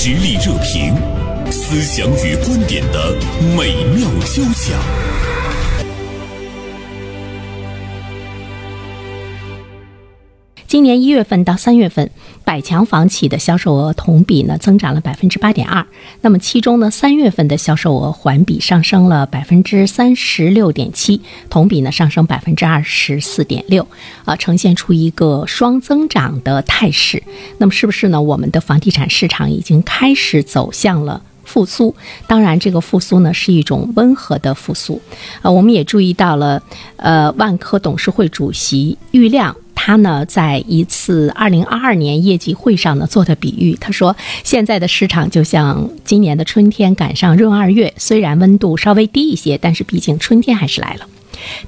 实力热评，思想与观点的美妙交响。今年一月份到三月份，百强房企的销售额同比呢增长了百分之八点二。那么其中呢，三月份的销售额环比上升了百分之三十六点七，同比呢上升百分之二十四点六，啊，呈现出一个双增长的态势。那么是不是呢？我们的房地产市场已经开始走向了复苏？当然，这个复苏呢是一种温和的复苏。呃，我们也注意到了，呃，万科董事会主席郁亮。他呢，在一次二零二二年业绩会上呢做的比喻，他说现在的市场就像今年的春天赶上闰二月，虽然温度稍微低一些，但是毕竟春天还是来了。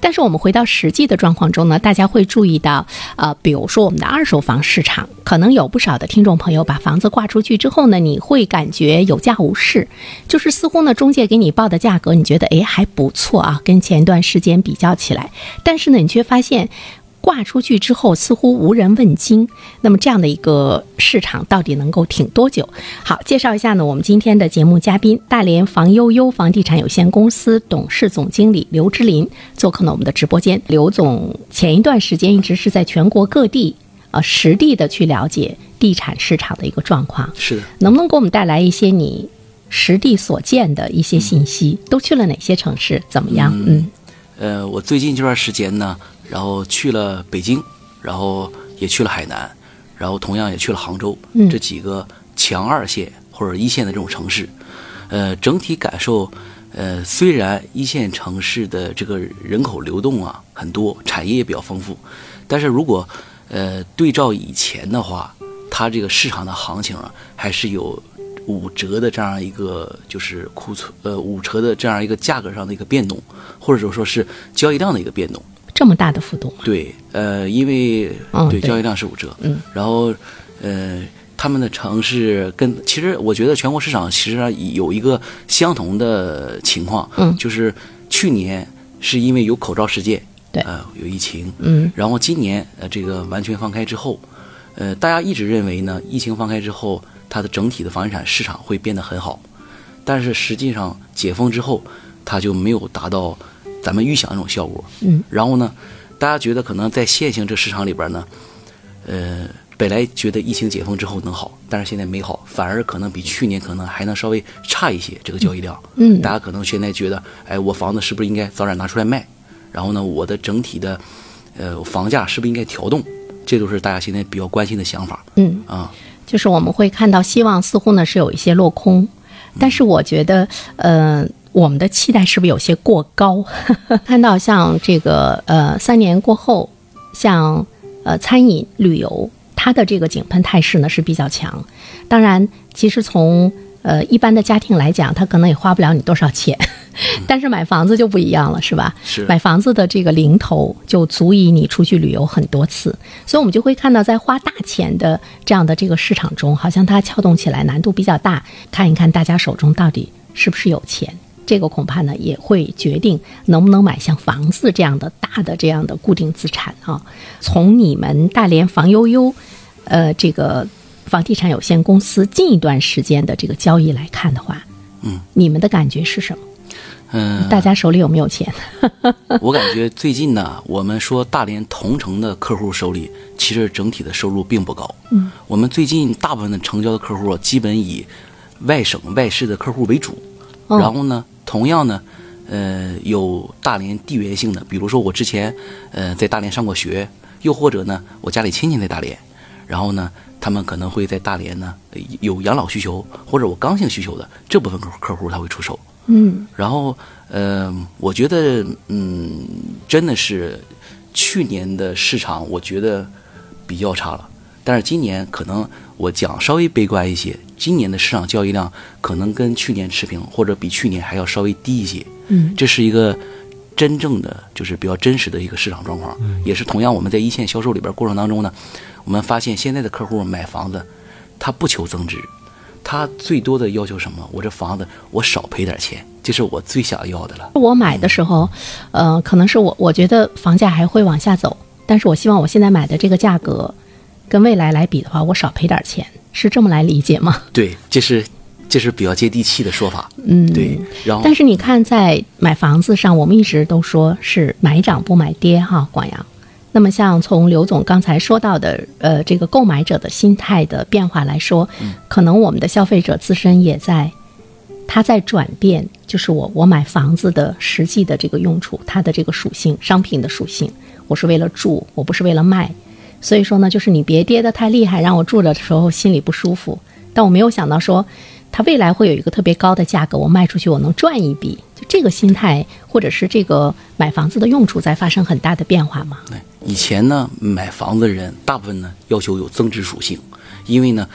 但是我们回到实际的状况中呢，大家会注意到，呃，比如说我们的二手房市场，可能有不少的听众朋友把房子挂出去之后呢，你会感觉有价无市，就是似乎呢中介给你报的价格，你觉得诶还不错啊，跟前段时间比较起来，但是呢你却发现。挂出去之后，似乎无人问津。那么这样的一个市场到底能够挺多久？好，介绍一下呢，我们今天的节目嘉宾，大连房悠悠房地产有限公司董事总经理刘之林做客了我们的直播间。刘总前一段时间一直是在全国各地，呃，实地的去了解地产市场的一个状况。是的，能不能给我们带来一些你实地所见的一些信息？都去了哪些城市？怎么样？嗯，呃，我最近这段时间呢。然后去了北京，然后也去了海南，然后同样也去了杭州，这几个强二线或者一线的这种城市，呃，整体感受，呃，虽然一线城市的这个人口流动啊很多，产业也比较丰富，但是如果呃对照以前的话，它这个市场的行情啊还是有五折的这样一个就是库存呃五折的这样一个价格上的一个变动，或者说是交易量的一个变动。这么大的幅度？对，呃，因为对交易量是五折，嗯，然后，呃，他们的城市跟其实我觉得全国市场其实有一个相同的情况，嗯，就是去年是因为有口罩事件，对，呃，有疫情，嗯，然后今年呃这个完全放开之后，呃，大家一直认为呢，疫情放开之后，它的整体的房地产市场会变得很好，但是实际上解封之后，它就没有达到。咱们预想那种效果，嗯，然后呢，大家觉得可能在现行这市场里边呢，呃，本来觉得疫情解封之后能好，但是现在没好，反而可能比去年可能还能稍微差一些这个交易量，嗯，大家可能现在觉得，哎，我房子是不是应该早点拿出来卖？然后呢，我的整体的呃房价是不是应该调动？这都是大家现在比较关心的想法，嗯啊，就是我们会看到希望似乎呢是有一些落空，但是我觉得，呃。我们的期待是不是有些过高？看到像这个呃，三年过后，像呃餐饮旅游，它的这个井喷态势呢是比较强。当然，其实从呃一般的家庭来讲，他可能也花不了你多少钱，但是买房子就不一样了，是吧？是买房子的这个零头就足以你出去旅游很多次，所以我们就会看到，在花大钱的这样的这个市场中，好像它撬动起来难度比较大。看一看大家手中到底是不是有钱。这个恐怕呢也会决定能不能买像房子这样的大的这样的固定资产啊。从你们大连房悠悠，呃，这个房地产有限公司近一段时间的这个交易来看的话，嗯，你们的感觉是什么？嗯，大家手里有没有钱？我感觉最近呢，我们说大连同城的客户手里其实整体的收入并不高。嗯，我们最近大部分的成交的客户基本以外省外市的客户为主，然后呢。同样呢，呃，有大连地缘性的，比如说我之前，呃，在大连上过学，又或者呢，我家里亲戚在大连，然后呢，他们可能会在大连呢有养老需求或者我刚性需求的这部分客客户他会出手，嗯，然后呃，我觉得嗯，真的是去年的市场我觉得比较差了，但是今年可能我讲稍微悲观一些。今年的市场交易量可能跟去年持平，或者比去年还要稍微低一些。嗯，这是一个真正的，就是比较真实的一个市场状况。也是同样，我们在一线销售里边过程当中呢，我们发现现在的客户买房子，他不求增值，他最多的要求什么？我这房子我少赔点钱，这是我最想要的了。我买的时候，呃，可能是我我觉得房价还会往下走，但是我希望我现在买的这个价格，跟未来来比的话，我少赔点钱。是这么来理解吗？对，这是这是比较接地气的说法。嗯，对。然后，但是你看，在买房子上，我们一直都说是买涨不买跌哈，广阳。那么，像从刘总刚才说到的，呃，这个购买者的心态的变化来说，可能我们的消费者自身也在，他在转变，就是我我买房子的实际的这个用处，它的这个属性，商品的属性，我是为了住，我不是为了卖。所以说呢，就是你别跌得太厉害，让我住着的时候心里不舒服。但我没有想到说，它未来会有一个特别高的价格，我卖出去我能赚一笔。就这个心态，或者是这个买房子的用处在发生很大的变化吗？对，以前呢，买房子的人大部分呢要求有增值属性，因为呢，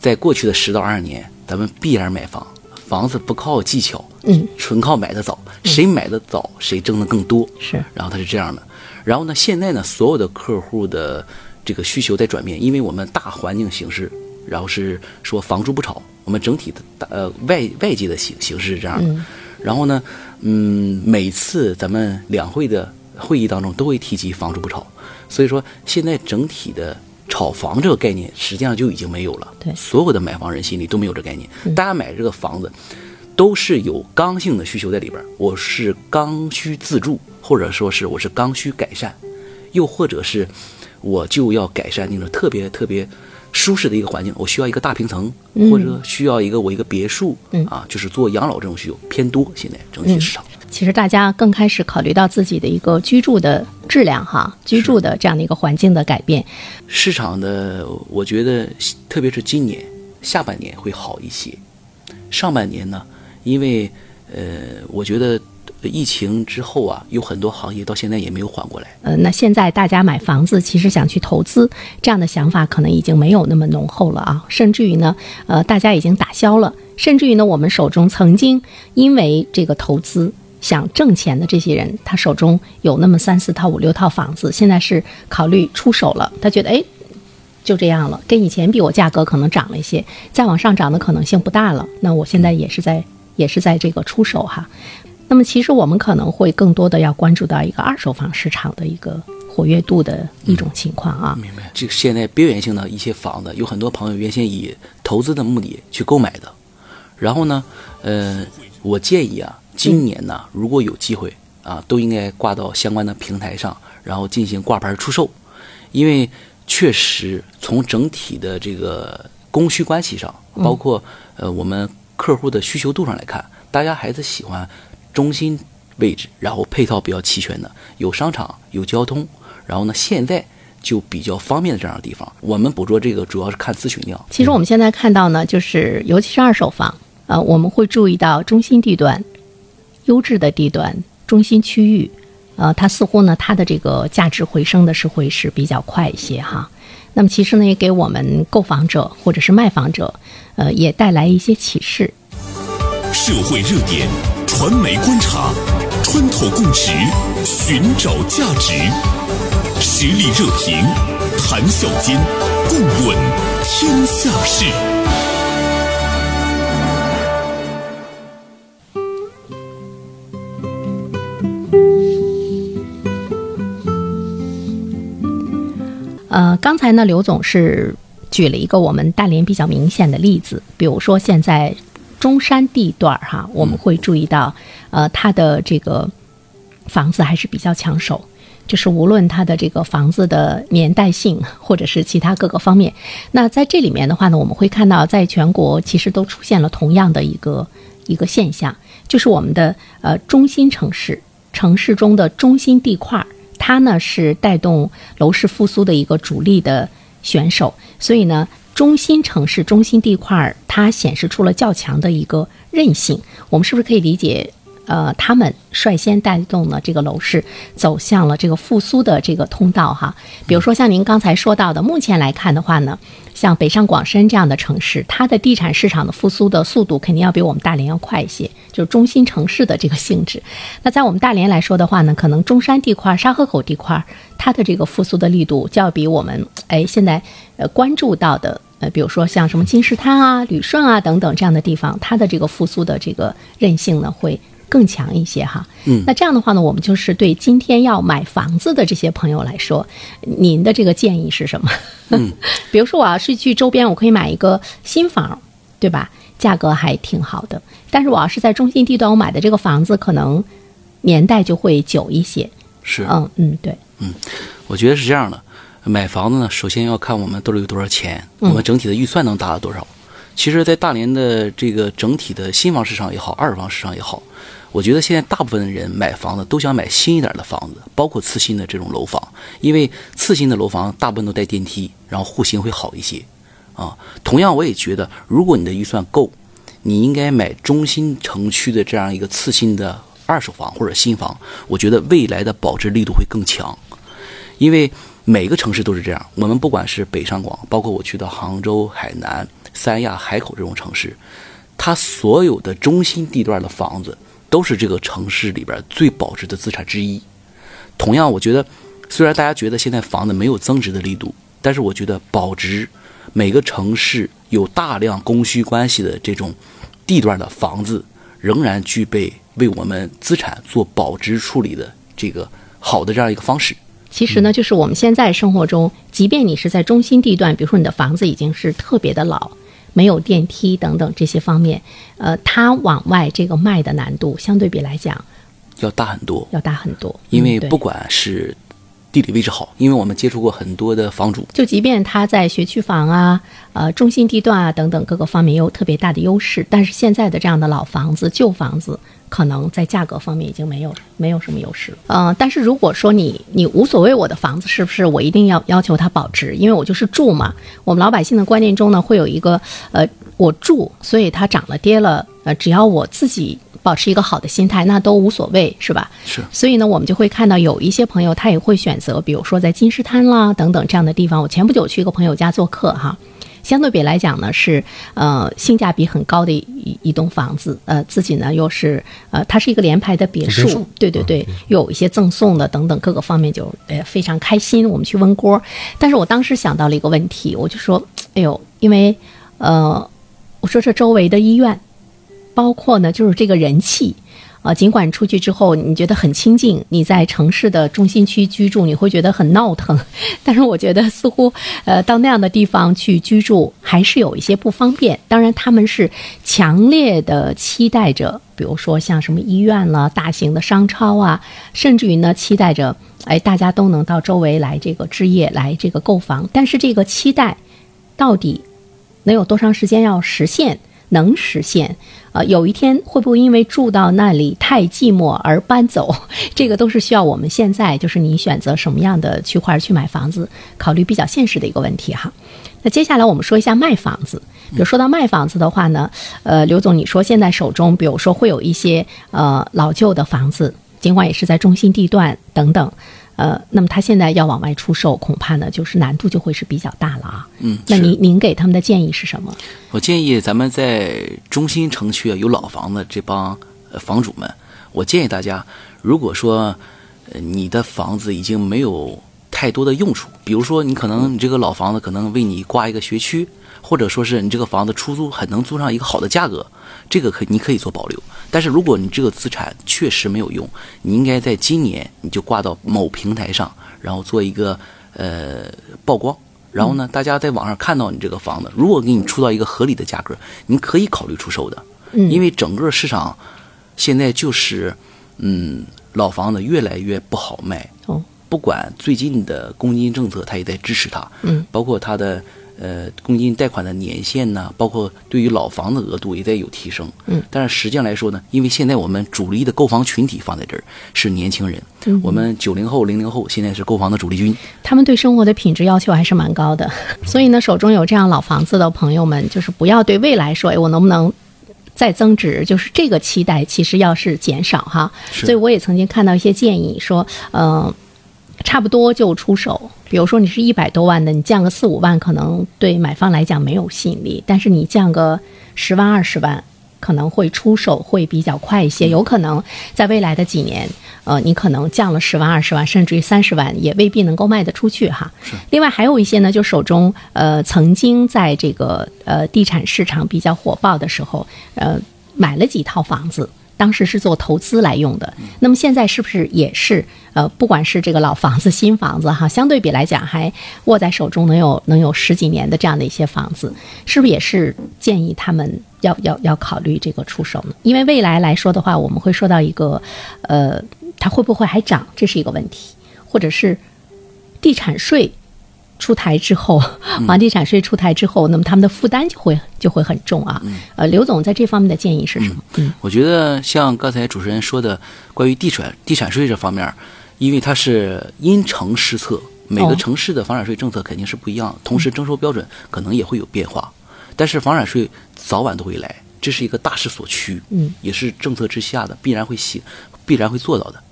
在过去的十到二十年，咱们必然买房，房子不靠技巧，嗯，纯靠买的早，谁买的早谁挣的更多。是，然后它是这样的。然后呢，现在呢，所有的客户的这个需求在转变，因为我们大环境形势，然后是说房住不炒，我们整体的大呃外外界的形形势是这样的。然后呢，嗯，每次咱们两会的会议当中都会提及房住不炒，所以说现在整体的炒房这个概念实际上就已经没有了。对，所有的买房人心里都没有这概念，大家买这个房子都是有刚性的需求在里边，我是刚需自住。或者说是我是刚需改善，又或者是我就要改善那种特别特别舒适的一个环境，我需要一个大平层，或者需要一个我一个别墅，啊，就是做养老这种需求偏多。现在整体市场，其实大家更开始考虑到自己的一个居住的质量哈，居住的这样的一个环境的改变。市场的我觉得，特别是今年下半年会好一些，上半年呢，因为呃，我觉得。疫情之后啊，有很多行业到现在也没有缓过来。呃，那现在大家买房子，其实想去投资，这样的想法可能已经没有那么浓厚了啊。甚至于呢，呃，大家已经打消了。甚至于呢，我们手中曾经因为这个投资想挣钱的这些人，他手中有那么三四套、五六套房子，现在是考虑出手了。他觉得，哎，就这样了，跟以前比，我价格可能涨了一些，再往上涨的可能性不大了。那我现在也是在，也是在这个出手哈。那么，其实我们可能会更多的要关注到一个二手房市场的一个活跃度的一种情况啊。明白。这个现在边缘性的一些房子，有很多朋友原先以投资的目的去购买的。然后呢，呃，我建议啊，今年呢，如果有机会啊，都应该挂到相关的平台上，然后进行挂牌出售。因为确实从整体的这个供需关系上，包括呃我们客户的需求度上来看，大家还是喜欢。中心位置，然后配套比较齐全的，有商场，有交通，然后呢，现在就比较方便的这样的地方。我们捕捉这个主要是看咨询量。其实我们现在看到呢，就是尤其是二手房，呃，我们会注意到中心地段、优质的地段、中心区域，呃，它似乎呢，它的这个价值回升的是会是比较快一些哈。那么其实呢，也给我们购房者或者是卖房者，呃，也带来一些启示。社会热点。传媒观察，穿透共识，寻找价值，实力热评，谈笑间，共论天下事。呃，刚才呢，刘总是举了一个我们大连比较明显的例子，比如说现在。中山地段儿哈，我们会注意到，呃，它的这个房子还是比较抢手，就是无论它的这个房子的年代性，或者是其他各个方面。那在这里面的话呢，我们会看到，在全国其实都出现了同样的一个一个现象，就是我们的呃中心城市城市中的中心地块儿，它呢是带动楼市复苏的一个主力的选手，所以呢。中心城市、中心地块，它显示出了较强的一个韧性。我们是不是可以理解？呃，他们率先带动了这个楼市走向了这个复苏的这个通道哈。比如说像您刚才说到的，目前来看的话呢，像北上广深这样的城市，它的地产市场的复苏的速度肯定要比我们大连要快一些，就是中心城市的这个性质。那在我们大连来说的话呢，可能中山地块、沙河口地块，它的这个复苏的力度就要比我们哎现在呃关注到的呃，比如说像什么金石滩啊、旅顺啊等等这样的地方，它的这个复苏的这个韧性呢会。更强一些哈。嗯那这样的话呢，我们就是对今天要买房子的这些朋友来说，您的这个建议是什么？嗯，比如说我要是去周边，我可以买一个新房，对吧？价格还挺好的。但是我要是在中心地段，我买的这个房子可能年代就会久一些。是，嗯嗯，对，嗯我觉得是这样的。买房子呢，首先要看我们兜里有多少钱，我们整体的预算能达到多少。其实，在大连的这个整体的新房市场也好，二手房市场也好，我觉得现在大部分的人买房子都想买新一点的房子，包括次新的这种楼房，因为次新的楼房大部分都带电梯，然后户型会好一些。啊，同样我也觉得，如果你的预算够，你应该买中心城区的这样一个次新的二手房或者新房，我觉得未来的保值力度会更强，因为每个城市都是这样。我们不管是北上广，包括我去到杭州、海南、三亚、海口这种城市，它所有的中心地段的房子都是这个城市里边最保值的资产之一。同样，我觉得虽然大家觉得现在房子没有增值的力度，但是我觉得保值，每个城市有大量供需关系的这种地段的房子，仍然具备为我们资产做保值处理的这个好的这样一个方式。其实呢，就是我们现在生活中，即便你是在中心地段，比如说你的房子已经是特别的老，没有电梯等等这些方面，呃，它往外这个卖的难度相对比来讲要大很多，要大很多。因为不管是地理位置好，因为我们接触过很多的房主，就即便他在学区房啊、呃中心地段啊等等各个方面有特别大的优势，但是现在的这样的老房子、旧房子，可能在价格方面已经没有没有什么优势了。呃，但是如果说你你无所谓我的房子是不是我一定要要求它保值，因为我就是住嘛。我们老百姓的观念中呢，会有一个呃我住，所以它涨了跌了，呃只要我自己保持一个好的心态，那都无所谓，是吧？是所以呢，我们就会看到有一些朋友他也会选择，比如说在金石滩啦等等这样的地方。我前不久去一个朋友家做客哈，相对比来讲呢是呃性价比很高的一一一栋房子，呃自己呢又是呃它是一个联排的别墅，别墅对对对，又有一些赠送的等等各个方面就呃非常开心。我们去温锅，但是我当时想到了一个问题，我就说，哎呦，因为呃我说这周围的医院。包括呢，就是这个人气。啊，尽管出去之后你觉得很清静，你在城市的中心区居住，你会觉得很闹腾，但是我觉得似乎呃到那样的地方去居住还是有一些不方便。当然，他们是强烈的期待着，比如说像什么医院了、大型的商超啊，甚至于呢期待着，哎，大家都能到周围来这个置业、来这个购房。但是这个期待到底能有多长时间要实现？能实现？呃，有一天会不会因为住到那里太寂寞而搬走？这个都是需要我们现在就是你选择什么样的区块去买房子，考虑比较现实的一个问题哈。那接下来我们说一下卖房子。比如说到卖房子的话呢，呃，刘总，你说现在手中，比如说会有一些呃老旧的房子，尽管也是在中心地段等等，呃，那么他现在要往外出售，恐怕呢就是难度就会是比较大了啊。嗯，那您您给他们的建议是什么？我建议咱们在中心城区啊有老房子这帮呃房主们，我建议大家，如果说呃你的房子已经没有太多的用处，比如说你可能你这个老房子可能为你挂一个学区，或者说是你这个房子出租很能租上一个好的价格，这个可你可以做保留。但是如果你这个资产确实没有用，你应该在今年你就挂到某平台上，然后做一个呃曝光。然后呢，大家在网上看到你这个房子，如果给你出到一个合理的价格，你可以考虑出售的。嗯因为整个市场现在就是，嗯，老房子越来越不好卖。哦，不管最近的公积金政策，他也在支持他。嗯，包括他的呃公积金贷款的年限呐，包括对于老房的额度也在有提升。嗯，但是实际上来说呢，因为现在我们主力的购房群体放在这儿是年轻人，嗯我们九零后、零零后现在是购房的主力军。他们对生活的品质要求还是蛮高的，所以呢，手中有这样老房子的朋友们，就是不要对未来说，哎，我能不能再增值？就是这个期待其实要是减少哈。所以我也曾经看到一些建议说，嗯、差不多就出手。比如说你是一百多万的，你降个四五万，可能对买方来讲没有吸引力，但是你降个十万二十万。可能会出手会比较快一些，有可能在未来的几年，呃，你可能降了十万、二十万，甚至于三十万，也未必能够卖得出去哈。另外还有一些呢，就手中呃曾经在这个呃地产市场比较火爆的时候，呃买了几套房子，当时是做投资来用的。那么现在是不是也是呃，不管是这个老房子、新房子哈，相对比来讲还握在手中能有能有十几年的这样的一些房子，是不是也是建议他们要要要考虑这个出手呢？因为未来来说的话，我们会说到一个呃，它会不会还涨，这是一个问题，或者是地产税。出台之后，房地产税出台之后，那么他们的负担就会就会很重啊。呃，刘总在这方面的建议是什么？嗯，我觉得像刚才主持人说的，关于地产地产税这方面，因为它是因城施策，每个城市的房产税政策肯定是不一样，同时征收标准可能也会有变化。但是房产税早晚都会来，这是一个大势所趋，嗯，也是政策之下的必然会行，必然会做到的。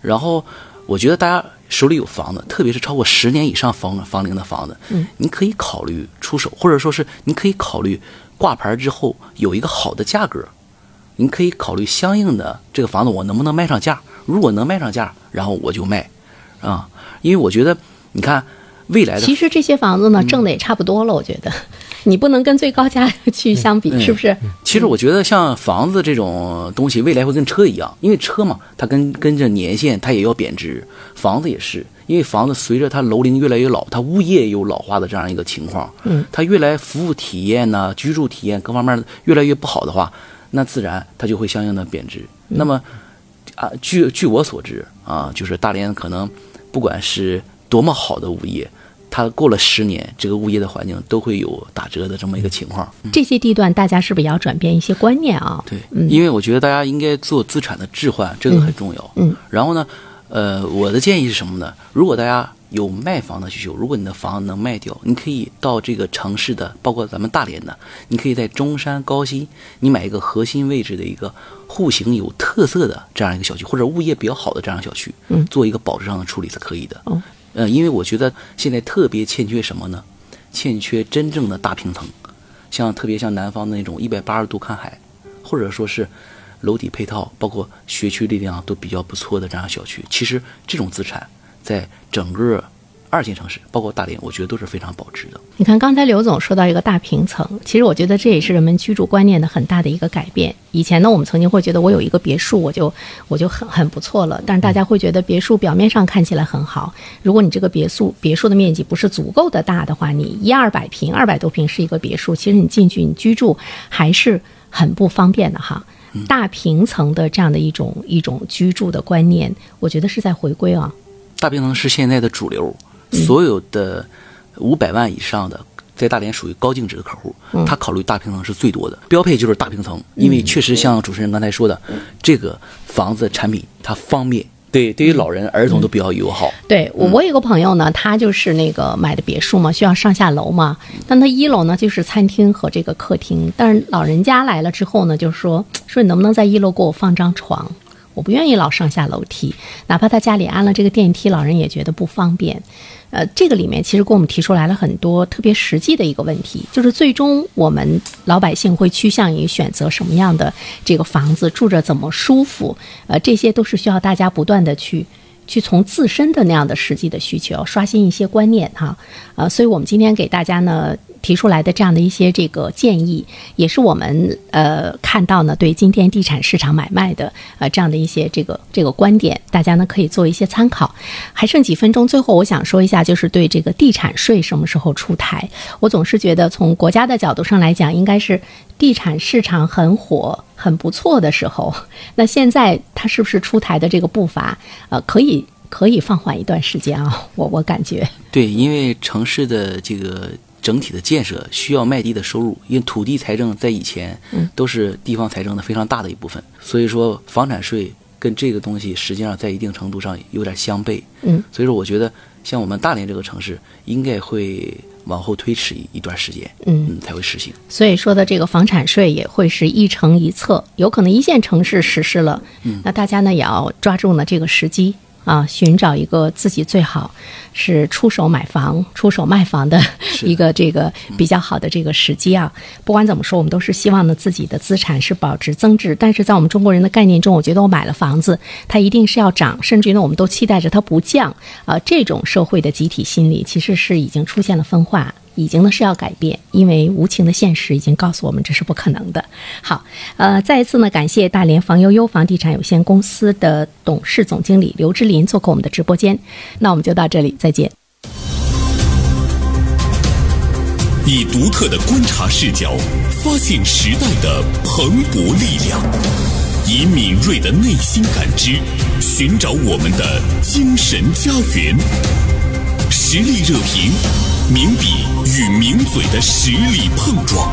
然后。我觉得大家手里有房子，特别是超过十年以上房房龄的房子，嗯，你可以考虑出手，或者说是你可以考虑挂牌之后有一个好的价格，你可以考虑相应的这个房子我能不能卖上价。如果能卖上价，然后我就卖，啊，因为我觉得你看未来的其实这些房子呢挣的也差不多了，我觉得。你不能跟最高价去相比，是不是？其实我觉得像房子这种东西，未来会跟车一样，因为车嘛，它跟跟着年限它也要贬值。房子也是，因为房子随着它楼龄越来越老，它物业有老化的这样一个情况，嗯，它越来服务体验呢、居住体验各方面越来越不好的话，那自然它就会相应的贬值。那么，啊，据据我所知啊，就是大连可能不管是多么好的物业。它过了十年，这个物业的环境都会有打折的这么一个情况。这些地段，大家是不是也要转变一些观念啊？对，因为我觉得大家应该做资产的置换，这个很重要。嗯。然后呢，呃，我的建议是什么呢？如果大家有卖房的需求，如果你的房子能卖掉，你可以到这个城市的，包括咱们大连的，你可以在中山高新，你买一个核心位置的一个户型有特色的这样一个小区，或者物业比较好的这样小区，嗯，做一个保值上的处理是可以的。哦。嗯，因为我觉得现在特别欠缺什么呢？欠缺真正的大平层，像特别像南方的那种一百八十度看海，或者说是楼底配套，包括学区力量都比较不错的这样小区。其实这种资产在整个。二线城市，包括大连，我觉得都是非常保值的。你看，刚才刘总说到一个大平层，其实我觉得这也是人们居住观念的很大的一个改变。以前呢，我们曾经会觉得我有一个别墅，我就我就很很不错了。但是大家会觉得别墅表面上看起来很好，如果你这个别墅别墅的面积不是足够的大的话，你一二百平、二百多平是一个别墅，其实你进去你居住还是很不方便的哈。大平层的这样的一种一种居住的观念，我觉得是在回归啊。大平层是现在的主流。所有的五百万以上的，在大连属于高净值的客户，他考虑大平层是最多的，标配就是大平层，因为确实像主持人刚才说的，这个房子产品它方便，对，对于老人、儿童都比较友好。对我，我有个朋友呢，他就是那个买的别墅嘛，需要上下楼嘛，但他一楼呢就是餐厅和这个客厅，但是老人家来了之后呢，就说说你能不能在一楼给我放张床？我不愿意老上下楼梯，哪怕他家里安了这个电梯，老人也觉得不方便。呃，这个里面其实给我们提出来了很多特别实际的一个问题，就是最终我们老百姓会趋向于选择什么样的这个房子，住着怎么舒服？呃，这些都是需要大家不断的去去从自身的那样的实际的需求刷新一些观念哈。呃，所以我们今天给大家呢。提出来的这样的一些这个建议，也是我们呃看到呢，对今天地产市场买卖的呃这样的一些这个这个观点，大家呢可以做一些参考。还剩几分钟，最后我想说一下，就是对这个地产税什么时候出台？我总是觉得从国家的角度上来讲，应该是地产市场很火、很不错的时候。那现在它是不是出台的这个步伐，呃，可以可以放缓一段时间啊？我我感觉对，因为城市的这个。整体的建设需要卖地的收入，因为土地财政在以前都是地方财政的非常大的一部分，所以说房产税跟这个东西实际上在一定程度上有点相悖。嗯，所以说我觉得像我们大连这个城市应该会往后推迟一段时间，嗯，才会实行。所以说的这个房产税也会是一城一策，有可能一线城市实施了，嗯，那大家呢也要抓住呢这个时机。啊，寻找一个自己最好是出手买房、出手卖房的一个这个比较好的这个时机啊。不管怎么说，我们都是希望呢自己的资产是保值增值。但是在我们中国人的概念中，我觉得我买了房子，它一定是要涨，甚至于呢，我们都期待着它不降啊。这种社会的集体心理其实是已经出现了分化。已经呢是要改变，因为无情的现实已经告诉我们这是不可能的。好，呃，再一次呢感谢大连房悠悠房地产有限公司的董事总经理刘志林做客我们的直播间。那我们就到这里，再见。以独特的观察视角，发现时代的蓬勃力量；以敏锐的内心感知，寻找我们的精神家园。实力热评，名笔与名嘴的实力碰撞。